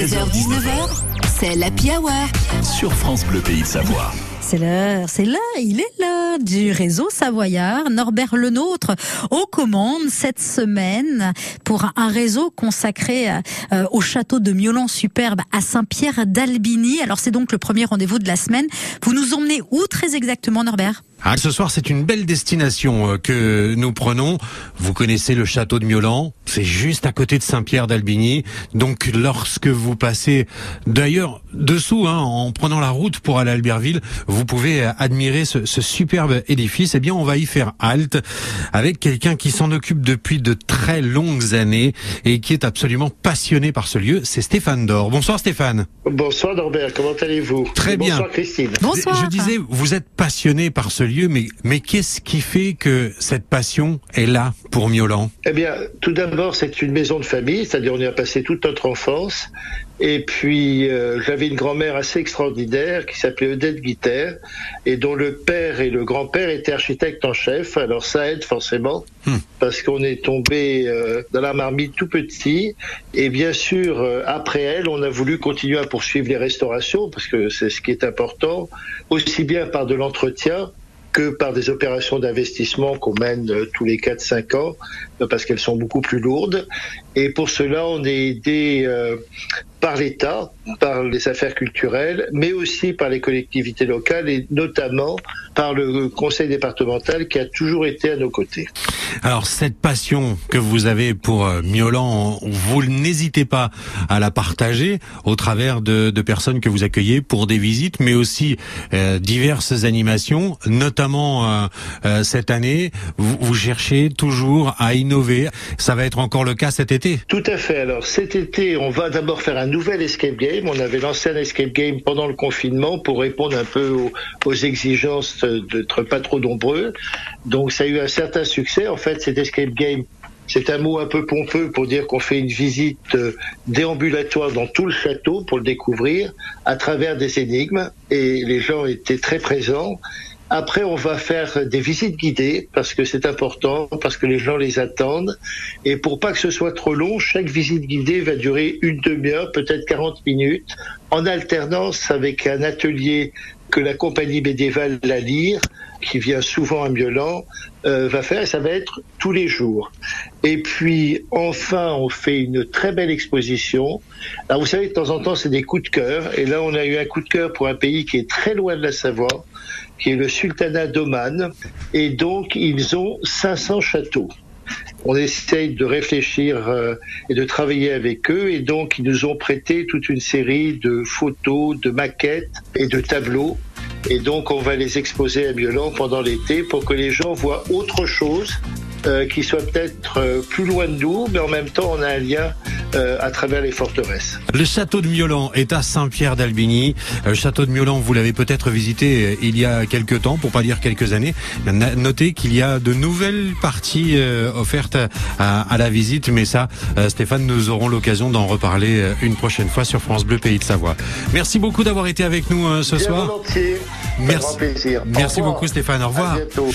16h-19h, c'est l'Happy Hour. sur France Bleu Pays de Savoie. C'est l'heure, c'est là, il est là, du réseau Savoyard, Norbert Lenôtre, aux commandes cette semaine pour un réseau consacré euh, au château de Miolans superbe à Saint-Pierre d'Albigny. Alors c'est donc le premier rendez-vous de la semaine. Vous nous emmenez où très exactement Norbert? Ah, ce soir, c'est une belle destination euh, que nous prenons. Vous connaissez le château de Miolan, c'est juste à côté de Saint-Pierre d'Albigny. Donc, lorsque vous passez, d'ailleurs, dessous, hein, en prenant la route pour aller à Albertville, vous pouvez euh, admirer ce, ce superbe édifice. Eh bien, on va y faire halte avec quelqu'un qui s'en occupe depuis de très longues années et qui est absolument passionné par ce lieu. C'est Stéphane Dor. Bonsoir Stéphane. Bonsoir Norbert, comment allez-vous? Très bien. Bonsoir Christine. Bonsoir. Je disais, vous êtes passionné par ce lieu, mais, mais qu'est-ce qui fait que cette passion est là pour Miolan? Eh bien, tout d'abord, c'est une maison de famille, c'est-à-dire on y a passé toute notre enfance. Et puis, euh, j'avais une grand-mère assez extraordinaire qui s'appelait Odette Guiter, et dont le père et le grand-père étaient architectes en chef. Alors ça aide forcément, Hmm. parce qu'on est tombé euh, dans la marmite tout petit. Et bien sûr, euh, après elle, on a voulu continuer à poursuivre les restaurations, parce que c'est ce qui est important, aussi bien par de l'entretien que par des opérations d'investissement qu'on mène euh, tous les 4-5 ans, euh, parce qu'elles sont beaucoup plus lourdes. Et pour cela, on est aidé euh, par l'État, par les affaires culturelles, mais aussi par les collectivités locales et notamment par le conseil départemental qui a toujours été à nos côtés. Alors cette passion que vous avez pour euh, Miolan, vous n'hésitez pas à la partager au travers de, personnes que vous accueillez pour des visites, mais aussi euh, diverses animations, notamment euh, euh, cette année. Vous, cherchez toujours à innover. Ça va être encore le cas cet été? Tout à fait. Alors cet été, on va d'abord faire un nouvel escape game. On avait lancé un escape game pendant le confinement pour répondre un peu aux exigences d'être pas trop nombreux. Donc ça a eu un certain succès. En fait, cet escape game, c'est un mot un peu pompeux pour dire qu'on fait une visite euh, déambulatoire dans tout le château pour le découvrir à travers des énigmes. Et les gens étaient très présents. Après, on va faire des visites guidées parce que c'est important, parce que les gens les attendent. Et pour pas que ce soit trop long, chaque visite guidée va durer une demi-heure, peut-être 40 minutes, en alternance avec un atelier que la compagnie médiévale La Lyre, qui vient souvent à Miolan, euh, va faire. Et ça va être tous les jours. Et puis, enfin, on fait une très belle exposition. Alors, vous savez, de temps en temps, c'est des coups de cœur. Et là, on a eu un coup de cœur pour un pays qui est très loin de la Savoie, qui est le sultanat d'Oman. Et donc, ils ont 500 châteaux. On essaye de réfléchir euh, et de travailler avec eux. Et donc, ils nous ont prêté toute une série de photos, de maquettes et de tableaux. Et donc, on va les exposer à Miolan pendant l'été pour que les gens voient autre chose euh, qui soit peut-être euh, plus loin de nous, mais en même temps, on a un lien euh, à travers les forteresses. Le château de Miolan est à Saint-Pierre d'Albigny. Le château de Miolan, vous l'avez peut-être visité euh, il y a quelques temps, pour pas dire quelques années. Notez qu'il y a de nouvelles parties euh, offertes à, à la visite, mais ça, euh, Stéphane, nous aurons l'occasion d'en reparler euh, une prochaine fois sur France Bleu Pays de Savoie. Merci beaucoup d'avoir été avec nous euh, ce Bien soir. volontiers. Merci. grand plaisir. Au Merci revoir. beaucoup Stéphane, au À revoir. bientôt.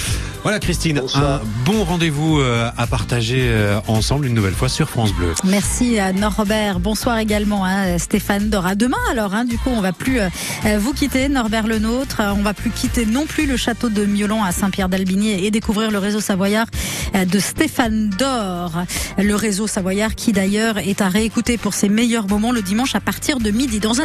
Voilà Christine, Bonsoir. un bon rendez-vous euh, à partager euh, ensemble une nouvelle fois sur France Bleu. Merci à Norbert. Bonsoir également hein, Stéphane Dora. Demain alors, hein, du coup, on va plus euh, euh, vous quitter, Norbert le nôtre. Euh, On va plus quitter non plus le château de Miolan à Saint-Pierre d'Albigny et découvrir le réseau savoyard euh, de Stéphane Dor. Le réseau savoyard qui d'ailleurs est à réécouter pour ses meilleurs moments le dimanche à partir de midi. Dans un